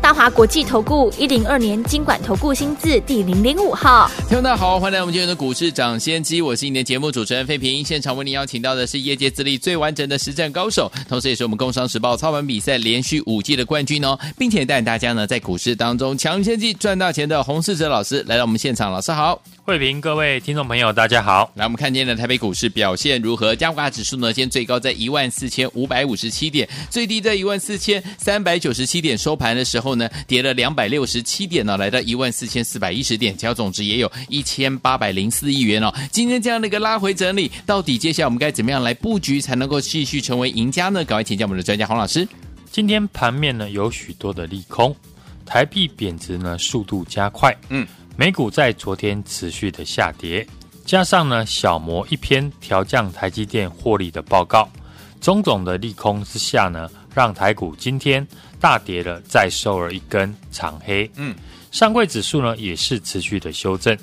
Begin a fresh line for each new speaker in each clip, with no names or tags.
大华国际投顾一零二年金管投顾新字第零零五号，
听众大家好，欢迎来到我们今天的股市涨先机，我是你的节目主持人费平，现场为您邀请到的是业界资历最完整的实战高手，同时也是我们工商时报操盘比赛连续五季的冠军哦，并且带领大家呢在股市当中抢先机赚大钱的洪世哲老师来到我们现场，老师好。
慧平，各位听众朋友，大家好。
来，我们看今天的台北股市表现如何？加权指数呢，今天最高在一万四千五百五十七点，最低在一万四千三百九十七点。收盘的时候呢，跌了两百六十七点呢，来到一万四千四百一十点，成交总值也有一千八百零四亿元哦。今天这样的一个拉回整理，到底接下来我们该怎么样来布局，才能够继续成为赢家呢？赶快请教我们的专家洪老师。
今天盘面呢有许多的利空，台币贬值呢速度加快，嗯。美股在昨天持续的下跌，加上呢小摩一篇调降台积电获利的报告，种种的利空之下呢，让台股今天大跌了，再收了一根长黑。嗯，上柜指数呢也是持续的修正，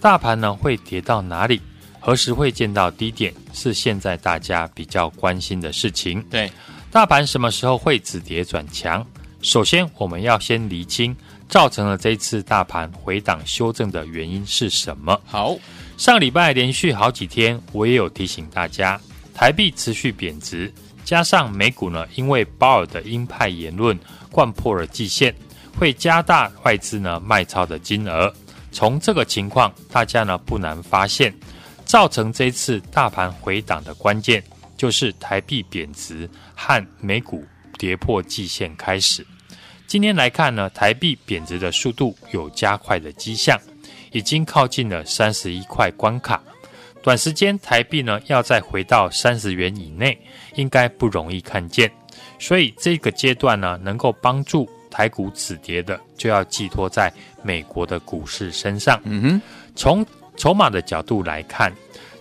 大盘呢会跌到哪里？何时会见到低点？是现在大家比较关心的事情。
对，
大盘什么时候会止跌转强？首先我们要先厘清。造成了这次大盘回档修正的原因是什么？
好，
上礼拜连续好几天，我也有提醒大家，台币持续贬值，加上美股呢，因为鲍尔的鹰派言论掼破了季线，会加大外资呢卖超的金额。从这个情况，大家呢不难发现，造成这次大盘回档的关键，就是台币贬值和美股跌破季线开始。今天来看呢，台币贬值的速度有加快的迹象，已经靠近了三十一块关卡。短时间台币呢要再回到三十元以内，应该不容易看见。所以这个阶段呢，能够帮助台股止跌的，就要寄托在美国的股市身上。嗯哼，从筹码的角度来看，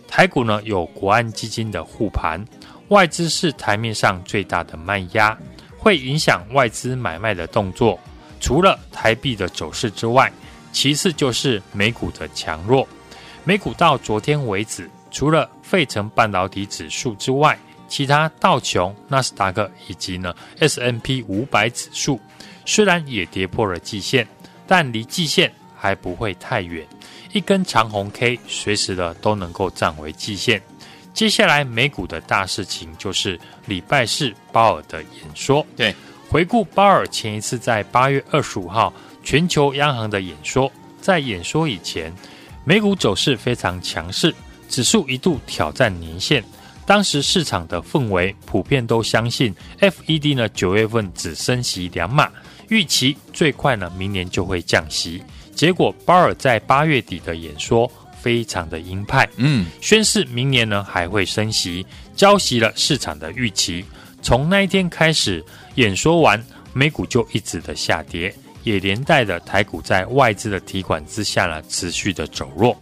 台股呢有国安基金的护盘，外资是台面上最大的卖压。会影响外资买卖的动作，除了台币的走势之外，其次就是美股的强弱。美股到昨天为止，除了费城半导体指数之外，其他道琼、纳斯达克以及呢 S&P 五百指数，虽然也跌破了季线，但离季线还不会太远，一根长红 K 随时的都能够站回季线。接下来美股的大事情就是礼拜四鲍尔的演说。
对，
回顾鲍尔前一次在八月二十五号全球央行的演说，在演说以前，美股走势非常强势，指数一度挑战年线。当时市场的氛围普遍都相信，FED 呢九月份只升息两码，预期最快呢明年就会降息。结果鲍尔在八月底的演说。非常的鹰派，嗯，宣示明年呢还会升息，浇熄了市场的预期。从那一天开始，演说完，美股就一直的下跌，也连带的台股在外资的提款之下呢，持续的走弱。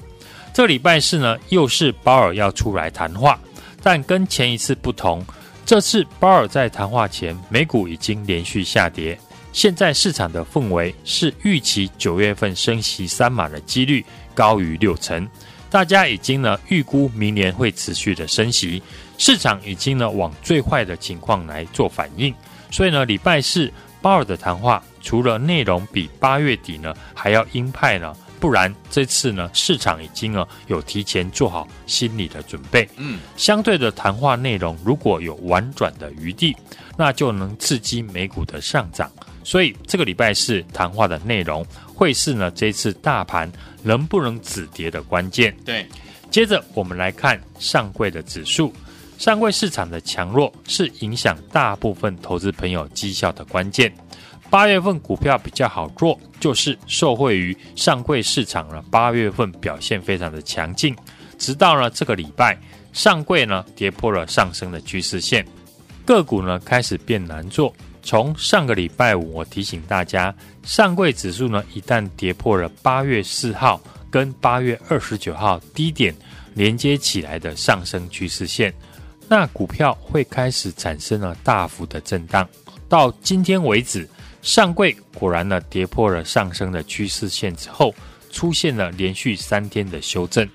这礼拜四呢，又是鲍尔要出来谈话，但跟前一次不同，这次鲍尔在谈话前，美股已经连续下跌。现在市场的氛围是预期九月份升息三码的几率高于六成，大家已经呢预估明年会持续的升息，市场已经呢往最坏的情况来做反应，所以呢礼拜四鲍尔的谈话除了内容比八月底呢还要鹰派呢，不然这次呢市场已经呢有提前做好心理的准备，嗯，相对的谈话内容如果有婉转的余地，那就能刺激美股的上涨。所以这个礼拜四谈话的内容会是呢这次大盘能不能止跌的关键。
对，
接着我们来看上柜的指数，上柜市场的强弱是影响大部分投资朋友绩效的关键。八月份股票比较好做，就是受惠于上柜市场呢八月份表现非常的强劲，直到呢这个礼拜上柜呢跌破了上升的趋势线，个股呢开始变难做。从上个礼拜五，我提醒大家，上柜指数呢，一旦跌破了八月四号跟八月二十九号低点连接起来的上升趋势线，那股票会开始产生了大幅的震荡。到今天为止，上柜果然呢跌破了上升的趋势线之后，出现了连续三天的修正。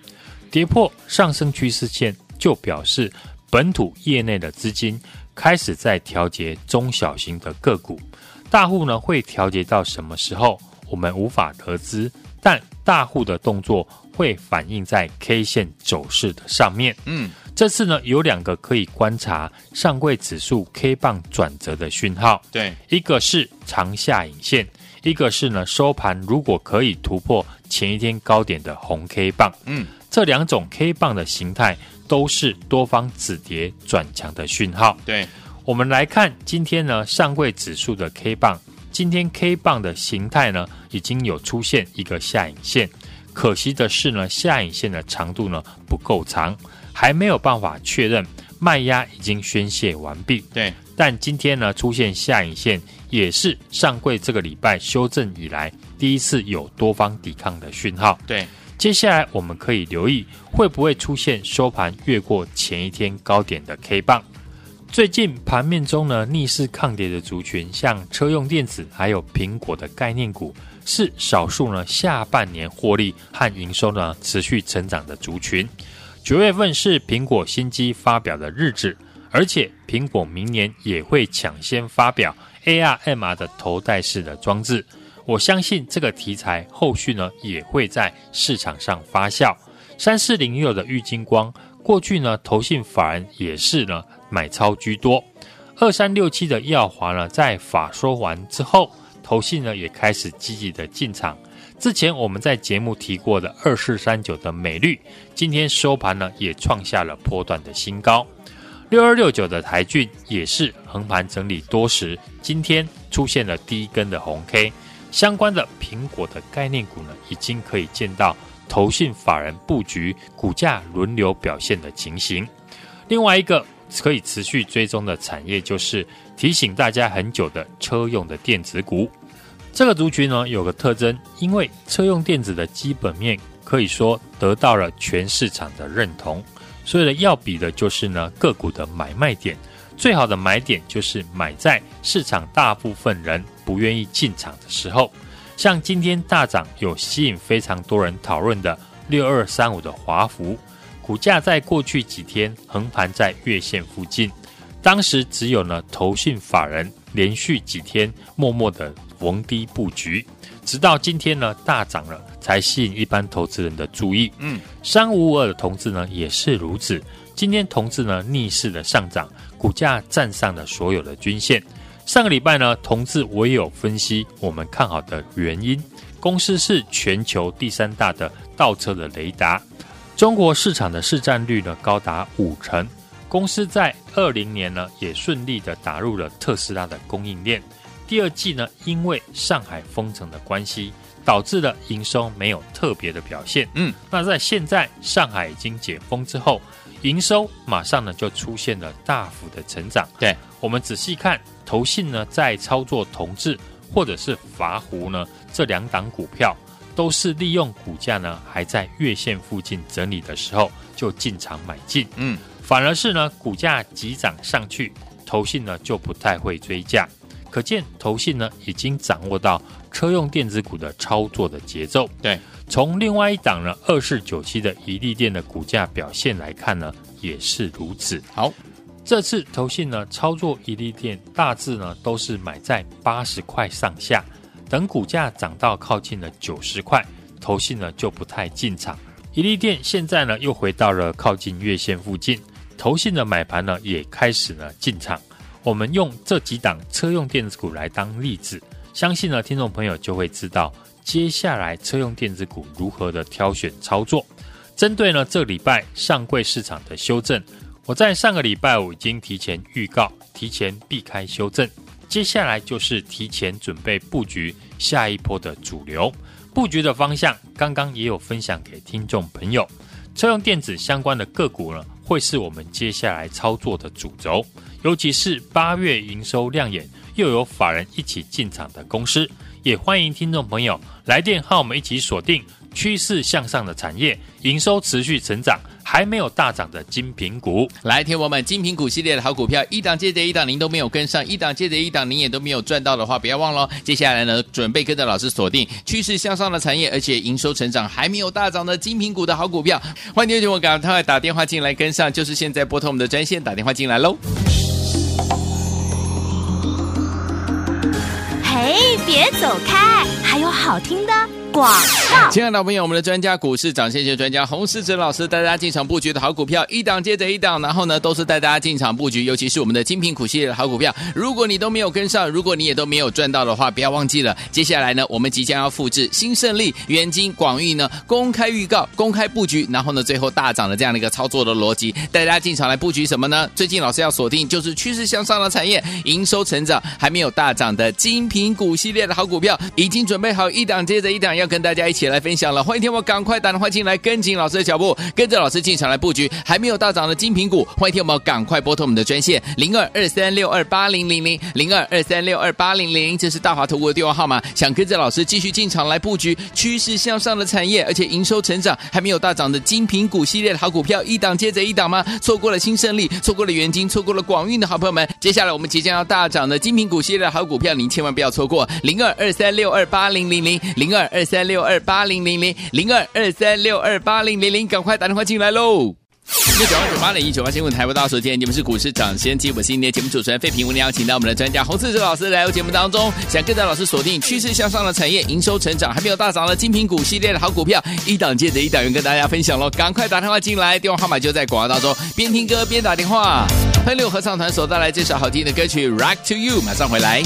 跌破上升趋势线，就表示本土业内的资金开始在调节中小型的个股。大户呢会调节到什么时候？我们无法得知，但大户的动作会反映在 K 线走势的上面。嗯，这次呢有两个可以观察上柜指数 K 棒转折的讯号。
对，
一个是长下影线，一个是呢收盘如果可以突破前一天高点的红 K 棒。嗯，这两种 K 棒的形态都是多方止跌转强的讯号。
对，
我们来看今天呢上柜指数的 K 棒。今天 K 棒的形态呢，已经有出现一个下影线，可惜的是呢，下影线的长度呢不够长，还没有办法确认卖压已经宣泄完毕。
对，
但今天呢出现下影线，也是上柜这个礼拜修正以来第一次有多方抵抗的讯号。
对，
接下来我们可以留意会不会出现收盘越过前一天高点的 K 棒。最近盘面中呢，逆势抗跌的族群，像车用电子，还有苹果的概念股，是少数呢下半年获利和营收呢持续成长的族群。九月份是苹果新机发表的日子，而且苹果明年也会抢先发表 AR、MR 的头戴式的装置。我相信这个题材后续呢也会在市场上发酵。三四零六的玉金光，过去呢投信法人也是呢。买超居多，二三六七的耀华呢，在法说完之后，投信呢也开始积极的进场。之前我们在节目提过的二四三九的美绿，今天收盘呢也创下了波段的新高。六二六九的台郡也是横盘整理多时，今天出现了第一根的红 K。相关的苹果的概念股呢，已经可以见到投信法人布局股价轮流表现的情形。另外一个。可以持续追踪的产业，就是提醒大家很久的车用的电子股。这个族群呢，有个特征，因为车用电子的基本面可以说得到了全市场的认同，所以呢，要比的就是呢个股的买卖点。最好的买点就是买在市场大部分人不愿意进场的时候。像今天大涨，有吸引非常多人讨论的六二三五的华孚。股价在过去几天横盘在月线附近，当时只有呢投信法人连续几天默默的逢低布局，直到今天呢大涨了，才吸引一般投资人的注意。嗯，三五五二的同志呢也是如此，今天同志呢逆势的上涨，股价站上了所有的均线。上个礼拜呢同志我也有分析我们看好的原因，公司是全球第三大的倒车的雷达。中国市场的市占率呢高达五成，公司在二零年呢也顺利的打入了特斯拉的供应链。第二季呢因为上海封城的关系，导致了营收没有特别的表现。嗯，那在现在上海已经解封之后，营收马上呢就出现了大幅的成长。
对，
我们仔细看，投信呢在操作同志或者是华湖呢这两档股票。都是利用股价呢还在月线附近整理的时候就进场买进，嗯，反而是呢股价急涨上去，投信呢就不太会追价，可见投信呢已经掌握到车用电子股的操作的节奏。
对，
从另外一档呢二四九七的宜利电的股价表现来看呢也是如此。
好，
这次投信呢操作宜利电大致呢都是买在八十块上下。等股价涨到靠近了九十块，投信呢就不太进场。宜利电现在呢又回到了靠近月线附近，投信的买盘呢也开始呢进场。我们用这几档车用电子股来当例子，相信呢听众朋友就会知道接下来车用电子股如何的挑选操作。针对呢这礼拜上柜市场的修正，我在上个礼拜五已经提前预告，提前避开修正。接下来就是提前准备布局下一波的主流布局的方向，刚刚也有分享给听众朋友。车用电子相关的个股呢，会是我们接下来操作的主轴，尤其是八月营收亮眼，又有法人一起进场的公司，也欢迎听众朋友来电和我们一起锁定趋势向上的产业，营收持续成长，还没有大涨的精品股。
来，听我们精品股系列的好股票，一档接着一档，您都没有跟上，一档接着一档，您也都没有赚到的话，不要忘了，接下来呢，准备跟着老师锁定趋势向上的产业，而且营收成长还没有大涨的精品股的好股票。欢迎听众朋友赶快打电话进来跟上，就是现在拨通我们的专线打电话进来喽。
嘿，别走开，还有好听的。广，
亲爱的朋友，我们的专家股市涨先学专家洪世哲老师带大家进场布局的好股票，一档接着一档，然后呢，都是带大家进场布局，尤其是我们的精品股系列的好股票。如果你都没有跟上，如果你也都没有赚到的话，不要忘记了，接下来呢，我们即将要复制新胜利、元金、广运呢公开预告、公开布局，然后呢，最后大涨的这样的一个操作的逻辑，带大家进场来布局什么呢？最近老师要锁定就是趋势向上的产业，营收成长还没有大涨的精品股系列的好股票，已经准备好一档接着一档要。要跟大家一起来分享了，欢迎听我赶快打电话进来，跟紧老师的脚步，跟着老师进场来布局还没有大涨的精品股。欢迎听我赶快拨通我们的专线零二二三六二八零零零零二二三六二八零零，这是大华投顾的电话号码。想跟着老师继续进场来布局趋势向上的产业，而且营收成长还没有大涨的精品股系列的好股票，一档接着一档吗？错过了新胜利，错过了元金，错过了广运的好朋友们，接下来我们即将要大涨的精品股系列的好股票，您千万不要错过零二二三六二八零零零零二二三。六二八零零零零二二三六二八零零零，赶快打电话进来喽！六九二九八零一九八新闻台，播大所见，你们是股市涨先机，我是今天节目主持人费平，我们邀请到我们的专家洪志哲老师来到节目当中，想跟着老师锁定趋势向上的产业，营收成长还没有大涨的精品股系列的好股票，一档接着一档，跟大家分享喽！赶快打电话进来，电话号码就在广告当中，边听歌边打电话。欢迎合唱团所带来这首好听的歌曲《Rock to You》，马上回
来。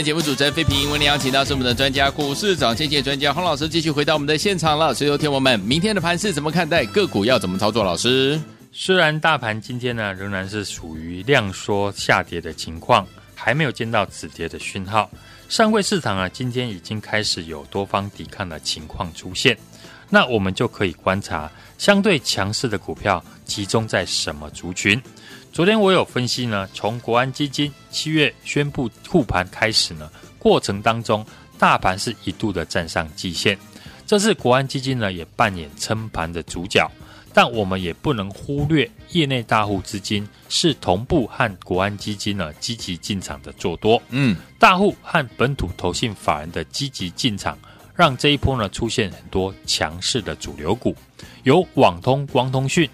的节目主持人费平，为您邀请到是我们的专家股市涨跌线专家洪老师，继续回到我们的现场了。所以，听我们明天的盘是怎么看待？个股要怎么操作？老师，
虽然大盘今天呢仍然是属于量缩下跌的情况，还没有见到止跌的讯号。上柜市场啊，今天已经开始有多方抵抗的情况出现。那我们就可以观察相对强势的股票集中在什么族群。昨天我有分析呢，从国安基金七月宣布护盘开始呢，过程当中大盘是一度的站上季线。这次国安基金呢也扮演撑盘的主角，但我们也不能忽略业内大户资金是同步和国安基金呢积极进场的做多。嗯，大户和本土投信法人的积极进场，让这一波呢出现很多强势的主流股，有网通、光通讯。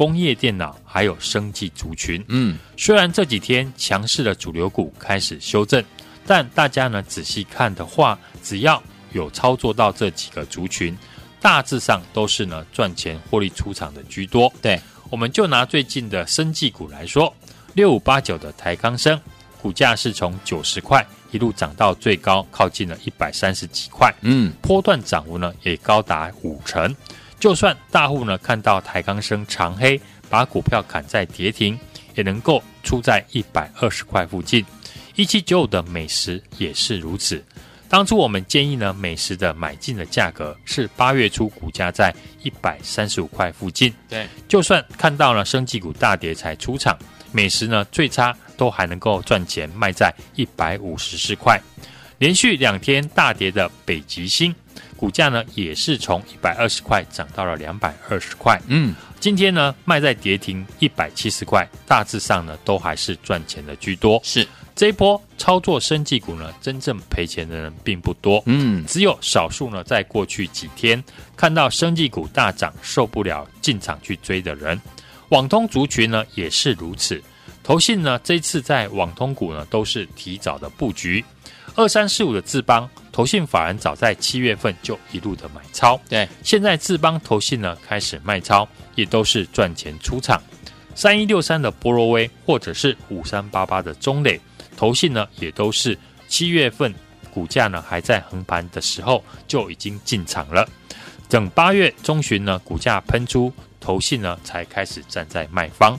工业电脑还有生技族群，嗯，虽然这几天强势的主流股开始修正，但大家呢仔细看的话，只要有操作到这几个族群，大致上都是呢赚钱获利出场的居多。
对，
我们就拿最近的生技股来说，六五八九的台康生，股价是从九十块一路涨到最高靠近了一百三十几块，嗯，波段涨幅呢也高达五成。就算大户呢看到台钢升长黑，把股票砍在跌停，也能够出在一百二十块附近。一七九五的美食也是如此。当初我们建议呢，美食的买进的价格是八月初股价在一百三十五块附近。
对，
就算看到了生技股大跌才出场，美食呢最差都还能够赚钱，卖在一百五十四块。连续两天大跌的北极星。股价呢也是从一百二十块涨到了两百二十块，嗯，今天呢卖在跌停一百七十块，大致上呢都还是赚钱的居多。
是。
这一波操作生技股呢，真正赔钱的人并不多，嗯，只有少数呢在过去几天看到生技股大涨受不了进场去追的人。网通族群呢也是如此，投信呢这次在网通股呢都是提早的布局，二三四五的智邦。投信法人早在七月份就一路的买超，
对，
现在智邦投信呢开始卖超，也都是赚钱出场。三一六三的波罗威，或者是五三八八的中磊，投信呢也都是七月份股价呢还在横盘的时候就已经进场了。等八月中旬呢股价喷出，投信呢才开始站在卖方。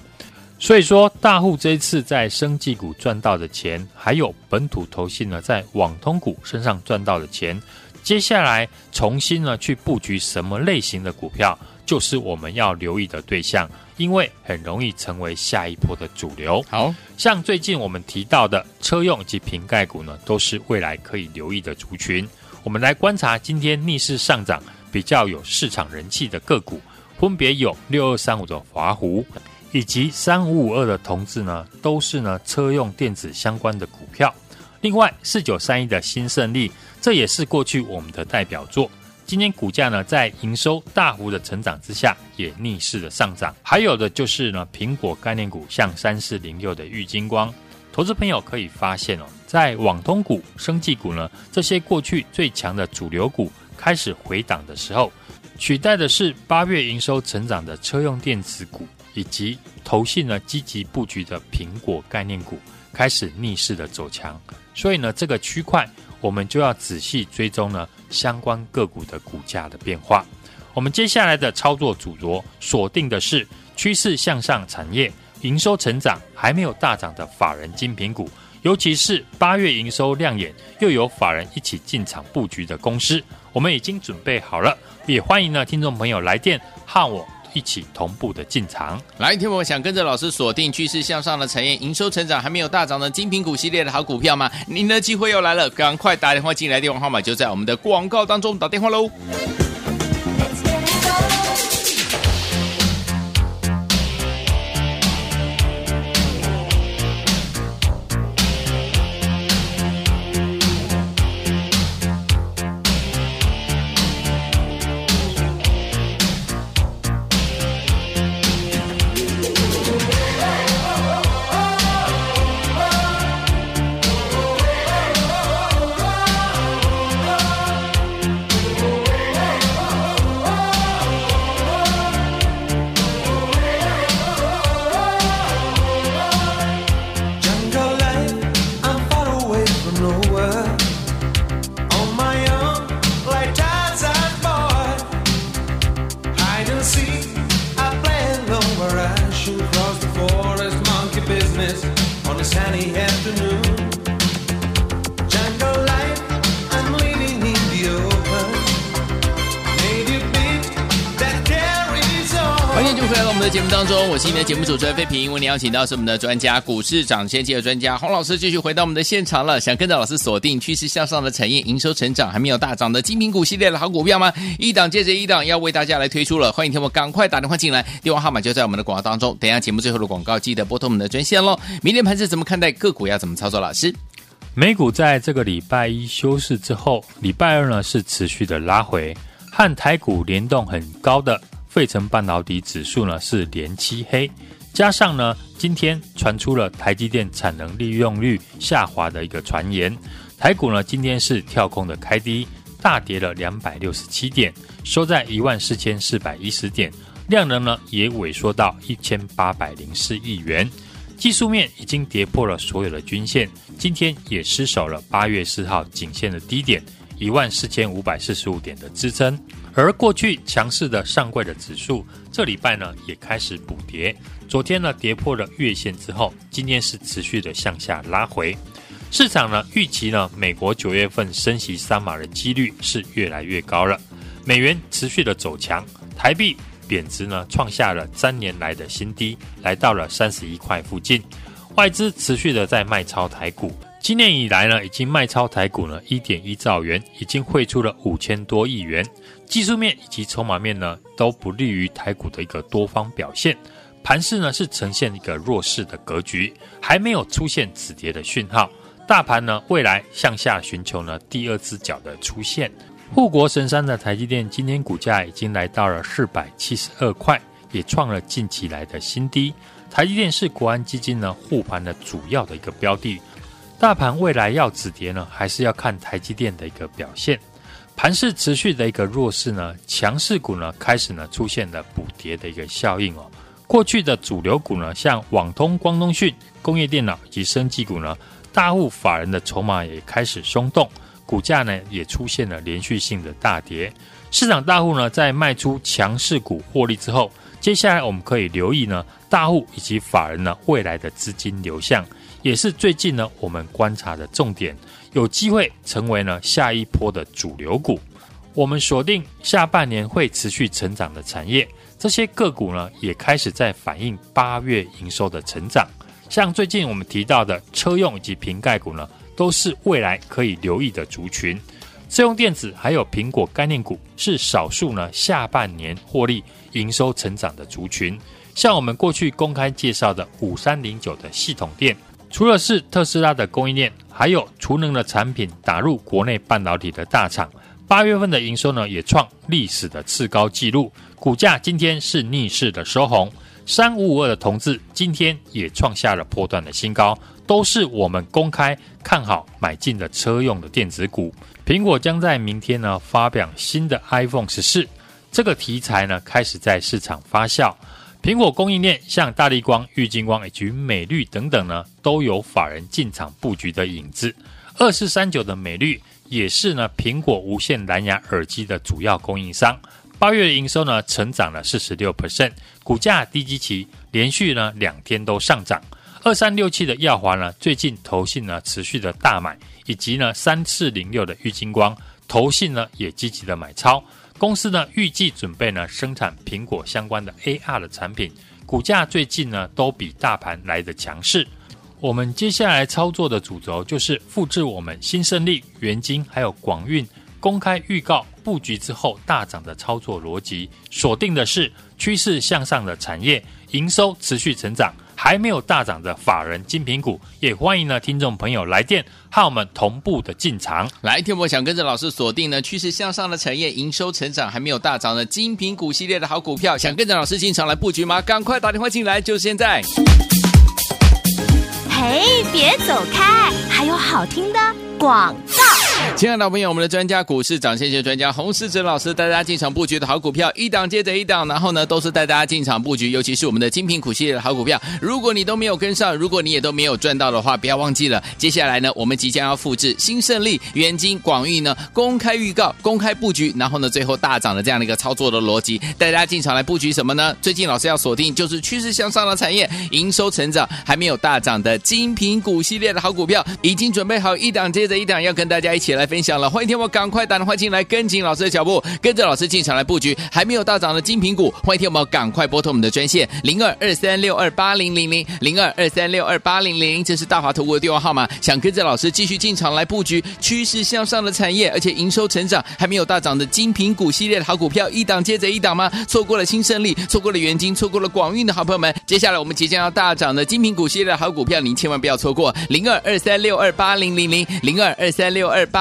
所以说，大户这一次在生技股赚到的钱，还有本土投信呢在网通股身上赚到的钱，接下来重新呢去布局什么类型的股票，就是我们要留意的对象，因为很容易成为下一波的主流。
好
像最近我们提到的车用及瓶盖股呢，都是未来可以留意的族群。我们来观察今天逆势上涨、比较有市场人气的个股，分别有六二三五的华湖。以及三五五二的同志呢，都是呢车用电子相关的股票。另外四九三一的新胜利，这也是过去我们的代表作。今天股价呢在营收大幅的成长之下，也逆势的上涨。还有的就是呢苹果概念股，像三四零六的玉金光。投资朋友可以发现哦，在网通股、生技股呢这些过去最强的主流股开始回档的时候，取代的是八月营收成长的车用电子股。以及投信呢积极布局的苹果概念股开始逆势的走强，所以呢这个区块我们就要仔细追踪呢相关个股的股价的变化。我们接下来的操作主轴锁定的是趋势向上产业，营收成长还没有大涨的法人精品股，尤其是八月营收亮眼又有法人一起进场布局的公司，我们已经准备好了，也欢迎呢听众朋友来电和我。一起同步的进场，
来，听我想跟着老师锁定趋势向上的产业，营收成长还没有大涨的精品股系列的好股票吗？您的机会又来了，赶快打电话进来，电话号码就在我们的广告当中，打电话喽。们的节目当中，我是你的节目主持人费平。为你邀请到是我们的专家，股市涨先机的专家洪老师，继续回到我们的现场了。想跟着老师锁定趋势向上的产业，营收成长还没有大涨的精品股系列的好股票吗？一档接着一档，要为大家来推出了。欢迎听我赶快打电话进来，电话号码就在我们的广告当中。等一下节目最后的广告，记得拨通我们的专线喽。明天盘是怎么看待？个股要怎么操作？老师，
美股在这个礼拜一休市之后，礼拜二呢是持续的拉回，和台股联动很高的。费城半导体指数呢是连七黑，加上呢今天传出了台积电产能利用率下滑的一个传言，台股呢今天是跳空的开低，大跌了两百六十七点，收在一万四千四百一十点，量能呢也萎缩到一千八百零四亿元，技术面已经跌破了所有的均线，今天也失守了八月四号颈线的低点一万四千五百四十五点的支撑。而过去强势的上柜的指数，这礼拜呢也开始补跌。昨天呢跌破了月线之后，今天是持续的向下拉回。市场呢预期呢美国九月份升息三码的几率是越来越高了。美元持续的走强，台币贬值呢创下了三年来的新低，来到了三十一块附近。外资持续的在卖超台股。今年以来呢，已经卖超台股呢一点一兆元，已经汇出了五千多亿元。技术面以及筹码面呢，都不利于台股的一个多方表现。盘势呢是呈现一个弱势的格局，还没有出现止跌的讯号。大盘呢未来向下寻求呢第二只脚的出现。护国神山的台积电今天股价已经来到了四百七十二块，也创了近期来的新低。台积电是国安基金呢护盘的主要的一个标的。大盘未来要止跌呢，还是要看台积电的一个表现。盘势持续的一个弱势呢，强势股呢开始呢出现了补跌的一个效应哦。过去的主流股呢，像网通、光通讯、工业电脑以及生技股呢，大户法人的筹码也开始松动，股价呢也出现了连续性的大跌。市场大户呢在卖出强势股获利之后，接下来我们可以留意呢大户以及法人呢未来的资金流向。也是最近呢，我们观察的重点，有机会成为呢下一波的主流股。我们锁定下半年会持续成长的产业，这些个股呢也开始在反映八月营收的成长。像最近我们提到的车用以及瓶盖股呢，都是未来可以留意的族群。车用电子还有苹果概念股是少数呢下半年获利营收成长的族群。像我们过去公开介绍的五三零九的系统电。除了是特斯拉的供应链，还有储能的产品打入国内半导体的大厂，八月份的营收呢也创历史的次高纪录，股价今天是逆势的收红，三五五二的同志今天也创下了破段的新高，都是我们公开看好买进的车用的电子股。苹果将在明天呢发表新的 iPhone 十四，这个题材呢开始在市场发酵。苹果供应链像大立光、玉晶光以及美绿等等呢，都有法人进场布局的影子。二四三九的美绿也是呢，苹果无线蓝牙耳机的主要供应商。八月的营收呢，成长了四十六 percent，股价低基期连续呢两天都上涨。二三六七的耀华呢，最近投信呢持续的大买，以及呢三四零六的玉晶光投信呢也积极的买超。公司呢预计准备呢生产苹果相关的 AR 的产品，股价最近呢都比大盘来得强势。我们接下来操作的主轴就是复制我们新胜利、元晶还有广运公开预告布局之后大涨的操作逻辑，锁定的是趋势向上的产业，营收持续成长。还没有大涨的法人精品股，也欢迎呢听众朋友来电和我们同步的进场。
来，听我想跟着老师锁定呢趋势向上的产业，营收成长还没有大涨的精品股系列的好股票，想跟着老师进场来布局吗？赶快打电话进来，就现在！
嘿，别走开，还有好听的广告。
亲爱的朋友我们的专家股市涨先学专家洪世哲老师带大家进场布局的好股票，一档接着一档，然后呢都是带大家进场布局，尤其是我们的精品股系列的好股票。如果你都没有跟上，如果你也都没有赚到的话，不要忘记了，接下来呢，我们即将要复制新胜利、元金、广运呢公开预告、公开布局，然后呢最后大涨的这样的一个操作的逻辑，带大家进场来布局什么呢？最近老师要锁定就是趋势向上的产业，营收成长还没有大涨的精品股系列的好股票，已经准备好一档接着一档要跟大家一起来分享了。欢迎听我赶快打电话进来，跟紧老师的脚步，跟着老师进场来布局还没有大涨的精品股。欢迎听我赶快拨通我们的专线零二二三六二八零零零零二二三六二八零零，这是大华投顾的电话号码。想跟着老师继续进场来布局趋势向上的产业，而且营收成长还没有大涨的精品股系列的好股票，一档接着一档吗？错过了新胜利，错过了元晶，错过了广运的好朋友们，接下来我们即将要大涨的精品股系列的好股票，您千万不要错过零二二三六二八零零零零二二三六二八